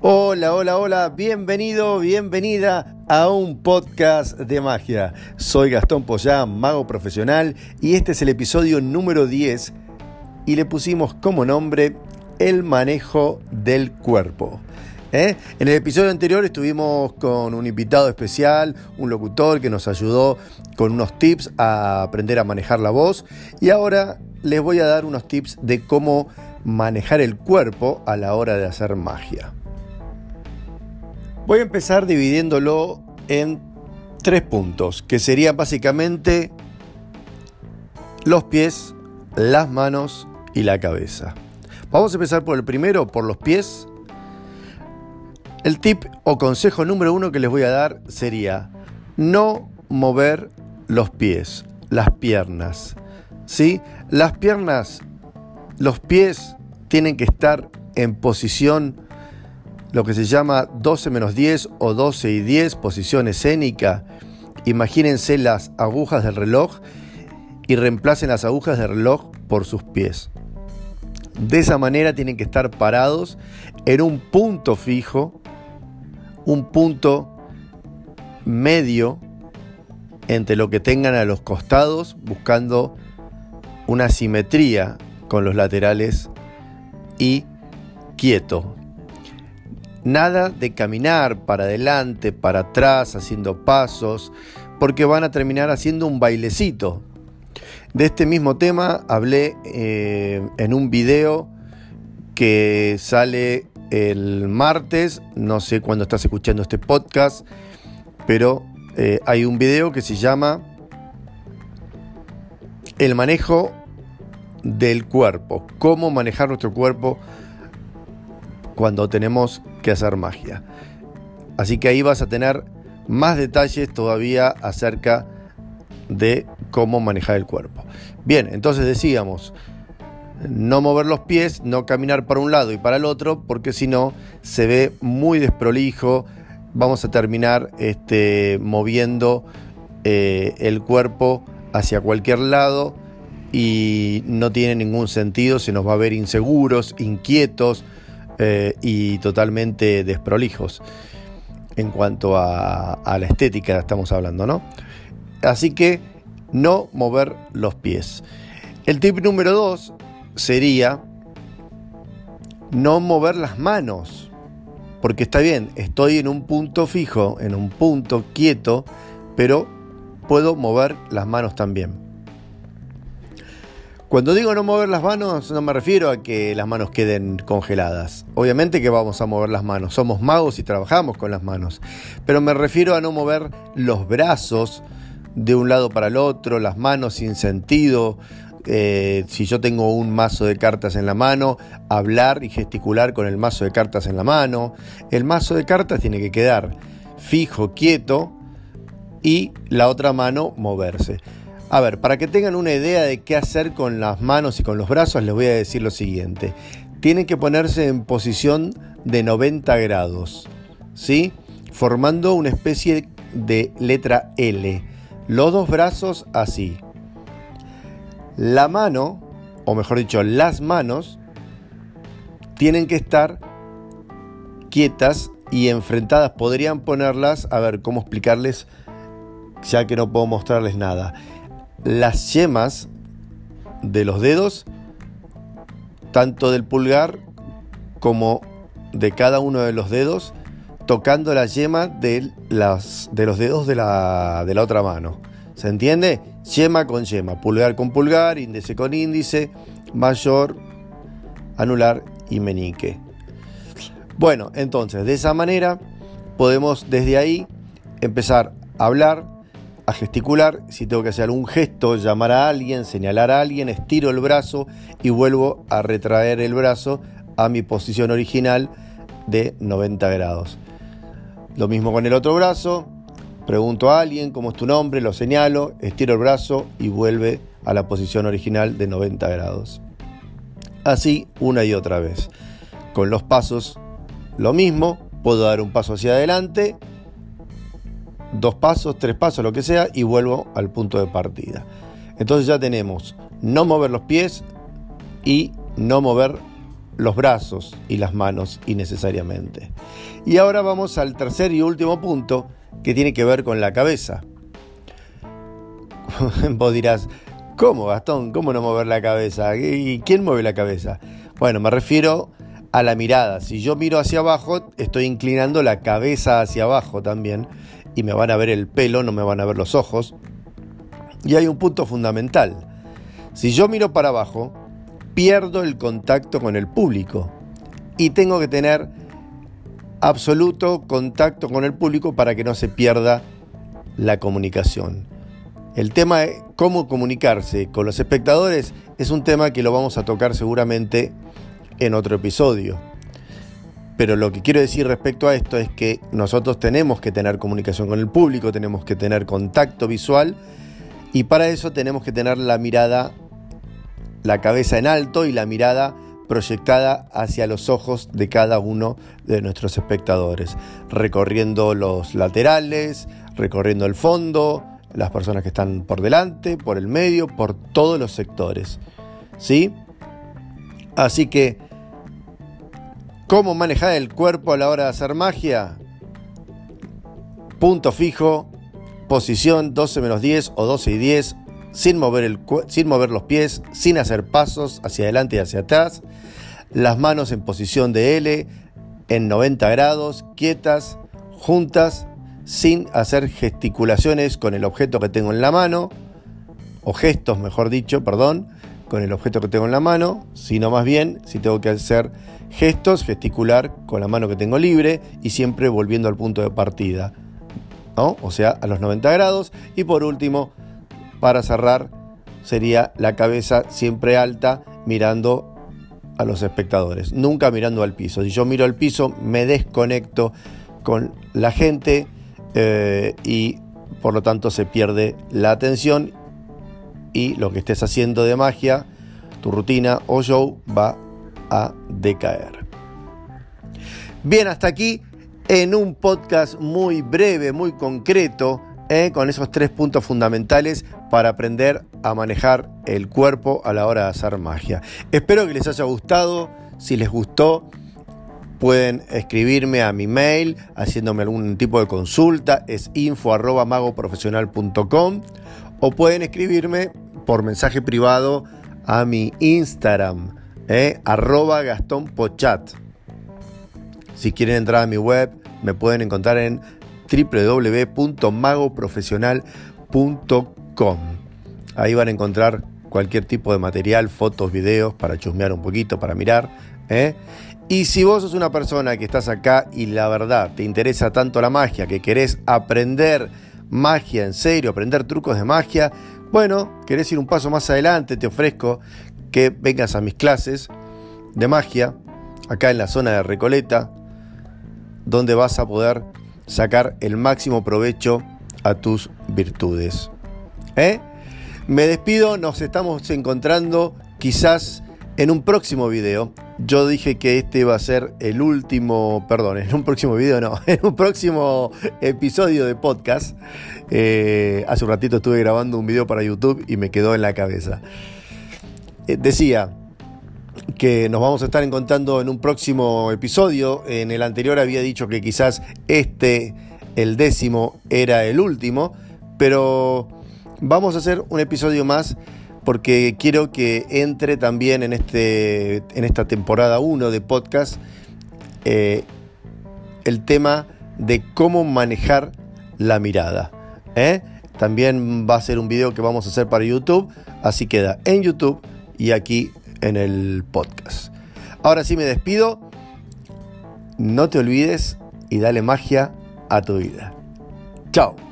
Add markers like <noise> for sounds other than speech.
Hola, hola, hola, bienvenido, bienvenida a un podcast de magia. Soy Gastón Poyán, mago profesional, y este es el episodio número 10 y le pusimos como nombre El manejo del cuerpo. ¿Eh? En el episodio anterior estuvimos con un invitado especial, un locutor que nos ayudó con unos tips a aprender a manejar la voz y ahora les voy a dar unos tips de cómo manejar el cuerpo a la hora de hacer magia. Voy a empezar dividiéndolo en tres puntos, que serían básicamente los pies, las manos y la cabeza. Vamos a empezar por el primero, por los pies. El tip o consejo número uno que les voy a dar sería no mover los pies, las piernas. ¿sí? Las piernas, los pies tienen que estar en posición lo que se llama 12 menos 10 o 12 y 10, posición escénica. Imagínense las agujas del reloj y reemplacen las agujas del reloj por sus pies. De esa manera tienen que estar parados en un punto fijo, un punto medio entre lo que tengan a los costados, buscando una simetría con los laterales y quieto, Nada de caminar para adelante, para atrás, haciendo pasos, porque van a terminar haciendo un bailecito. De este mismo tema hablé eh, en un video que sale el martes, no sé cuándo estás escuchando este podcast, pero eh, hay un video que se llama El manejo del cuerpo, cómo manejar nuestro cuerpo cuando tenemos que hacer magia. Así que ahí vas a tener más detalles todavía acerca de cómo manejar el cuerpo. Bien, entonces decíamos, no mover los pies, no caminar para un lado y para el otro, porque si no se ve muy desprolijo, vamos a terminar este, moviendo eh, el cuerpo hacia cualquier lado y no tiene ningún sentido, se nos va a ver inseguros, inquietos, eh, y totalmente desprolijos en cuanto a, la estética estamos hablando, ¿no? Así que no mover los pies. El tip número dos sería no mover las manos. Porque está bien, estoy en un punto fijo, en un punto quieto, pero puedo mover las manos también. Cuando digo no mover las manos, no me refiero a que las manos queden congeladas. Obviamente que vamos a mover las manos, somos magos y trabajamos con las manos. Pero me refiero a no mover los brazos de un lado para el otro, las manos sin sentido. Eh, si yo tengo un mazo de cartas en la mano, hablar y gesticular con el mazo de cartas en la mano. El mazo de cartas tiene que quedar fijo, quieto y la otra mano moverse. A ver, para que tengan una idea de qué hacer con las manos y con los brazos, les voy a decir lo siguiente. Tienen que ponerse en posición de 90 grados, ¿sí? Formando una especie de letra L. Los dos brazos así. La mano, o mejor dicho, las manos, tienen que estar quietas y enfrentadas. Podrían ponerlas, a ver cómo explicarles, ya que no puedo mostrarles nada las yemas de los dedos, tanto del pulgar como de cada uno de los dedos, tocando la yema de, las, de los dedos de la, de la otra mano. ¿Se entiende? Yema con yema, pulgar con pulgar, índice con índice, mayor, anular y menique. Bueno, entonces de esa manera podemos desde ahí empezar a hablar a gesticular, si tengo que hacer algún gesto, llamar a alguien, señalar a alguien, estiro el brazo y vuelvo a retraer el brazo a mi posición original de 90 grados. Lo mismo con el otro brazo, pregunto a alguien cómo es tu nombre, lo señalo, estiro el brazo y vuelve a la posición original de 90 grados. Así una y otra vez. Con los pasos lo mismo, puedo dar un paso hacia adelante dos pasos, tres pasos, lo que sea, y vuelvo al punto de partida. Entonces ya tenemos no mover los pies y no mover los brazos y las manos innecesariamente. Y ahora vamos al tercer y último punto que tiene que ver con la cabeza. <laughs> Vos dirás, ¿cómo Gastón? ¿Cómo no mover la cabeza? ¿Y quién mueve la cabeza? Bueno, me refiero a la mirada. Si yo miro hacia abajo, estoy inclinando la cabeza hacia abajo también y me van a ver el pelo, no me van a ver los ojos. Y hay un punto fundamental. Si yo miro para abajo, pierdo el contacto con el público y tengo que tener absoluto contacto con el público para que no se pierda la comunicación. El tema de cómo comunicarse con los espectadores es un tema que lo vamos a tocar seguramente en otro episodio. Pero lo que quiero decir respecto a esto es que nosotros tenemos que tener comunicación con el público, tenemos que tener contacto visual y para eso tenemos que tener la mirada, la cabeza en alto y la mirada proyectada hacia los ojos de cada uno de nuestros espectadores, recorriendo los laterales, recorriendo el fondo, las personas que están por delante, por el medio, por todos los sectores. ¿Sí? Así que, ¿cómo manejar el cuerpo a la hora de hacer magia? Punto fijo, posición 12 menos 10 o 12 y 10, sin mover, el, sin mover los pies, sin hacer pasos hacia adelante y hacia atrás, las manos en posición de L, en 90 grados, quietas, juntas, sin hacer gesticulaciones con el objeto que tengo en la mano, o gestos, mejor dicho, perdón, con el objeto que tengo en la mano, sino más bien, si tengo que hacer gestos, gesticular con la mano que tengo libre y siempre volviendo al punto de partida, ¿no? o sea, a los 90 grados. Y por último, para cerrar, sería la cabeza siempre alta mirando a los espectadores, nunca mirando al piso. Si yo miro al piso, me desconecto con la gente eh, y por lo tanto se pierde la atención y lo que estés haciendo de magia, tu rutina o show va a decaer. Bien, hasta aquí en un podcast muy breve, muy concreto, eh, con esos tres puntos fundamentales para aprender a manejar el cuerpo a la hora de hacer magia. Espero que les haya gustado. Si les gustó, pueden escribirme a mi mail haciéndome algún tipo de consulta. Es info o pueden escribirme por mensaje privado a mi Instagram, eh, arroba Gastón Pochat. Si quieren entrar a mi web, me pueden encontrar en www.magoprofesional.com. Ahí van a encontrar cualquier tipo de material, fotos, videos para chusmear un poquito, para mirar. ¿eh? Y si vos sos una persona que estás acá y la verdad te interesa tanto la magia, que querés aprender magia en serio, aprender trucos de magia, bueno, querés ir un paso más adelante, te ofrezco que vengas a mis clases de magia, acá en la zona de Recoleta, donde vas a poder sacar el máximo provecho a tus virtudes. ¿Eh? Me despido, nos estamos encontrando quizás en un próximo video. Yo dije que este iba a ser el último, perdón, en un próximo video no, <laughs> en un próximo episodio de podcast. Eh, hace un ratito estuve grabando un video para YouTube y me quedó en la cabeza. Eh, decía que nos vamos a estar encontrando en un próximo episodio. En el anterior había dicho que quizás este, el décimo, era el último, pero vamos a hacer un episodio más porque quiero que entre también en, este, en esta temporada 1 de podcast eh, el tema de cómo manejar la mirada. ¿eh? También va a ser un video que vamos a hacer para YouTube, así queda en YouTube y aquí en el podcast. Ahora sí me despido. No te olvides y dale magia a tu vida. Chao.